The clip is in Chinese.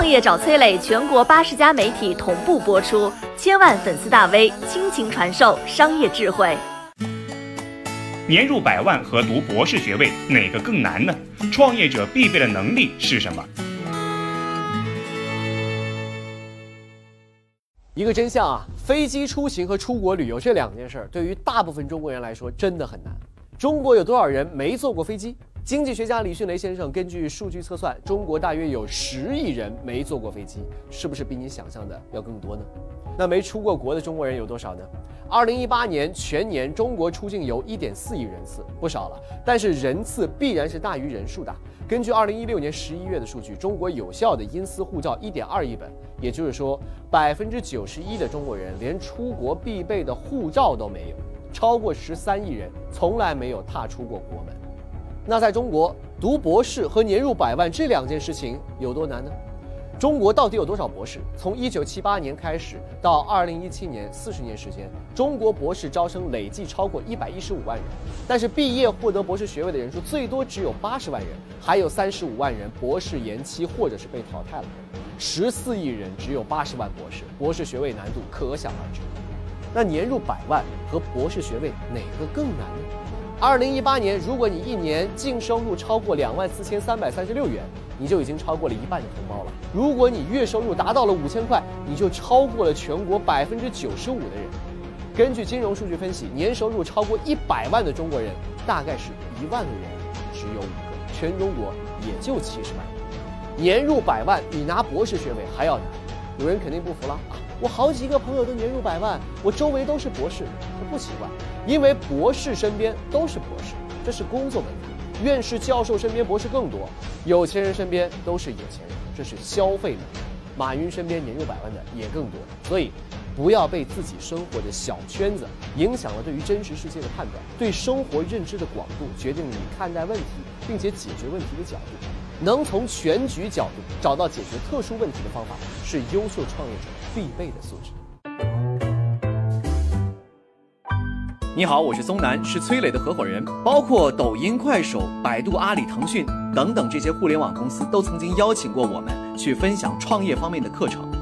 创业找崔磊，全国八十家媒体同步播出，千万粉丝大 V 倾情传授商业智慧。年入百万和读博士学位哪个更难呢？创业者必备的能力是什么？一个真相啊，飞机出行和出国旅游这两件事儿，对于大部分中国人来说真的很难。中国有多少人没坐过飞机？经济学家李迅雷先生根据数据测算，中国大约有十亿人没坐过飞机，是不是比你想象的要更多呢？那没出过国的中国人有多少呢？二零一八年全年中国出境游一点四亿人次，不少了。但是人次必然是大于人数的。根据二零一六年十一月的数据，中国有效的因私护照一点二亿本，也就是说，百分之九十一的中国人连出国必备的护照都没有，超过十三亿人从来没有踏出过国门。那在中国读博士和年入百万这两件事情有多难呢？中国到底有多少博士？从一九七八年开始到二零一七年，四十年时间，中国博士招生累计超过一百一十五万人，但是毕业获得博士学位的人数最多只有八十万人，还有三十五万人博士延期或者是被淘汰了。十四亿人只有八十万博士，博士学位难度可想而知。那年入百万和博士学位哪个更难呢？二零一八年，如果你一年净收入超过两万四千三百三十六元。你就已经超过了一半的同胞了。如果你月收入达到了五千块，你就超过了全国百分之九十五的人。根据金融数据分析，年收入超过一百万的中国人大概是一万个人只有五个，全中国也就七十万人。年入百万比拿博士学位还要难。有人肯定不服了啊！我好几个朋友都年入百万，我周围都是博士，不奇怪，因为博士身边都是博士，这是工作门槛。院士、教授身边博士更多，有钱人身边都是有钱人，这是消费能力。马云身边年入百万的也更多，所以不要被自己生活的小圈子影响了对于真实世界的判断。对生活认知的广度决定了你看待问题并且解决问题的角度。能从全局角度找到解决特殊问题的方法，是优秀创业者必备的素质。你好，我是松南，是崔磊的合伙人。包括抖音、快手、百度、阿里、腾讯等等这些互联网公司，都曾经邀请过我们去分享创业方面的课程。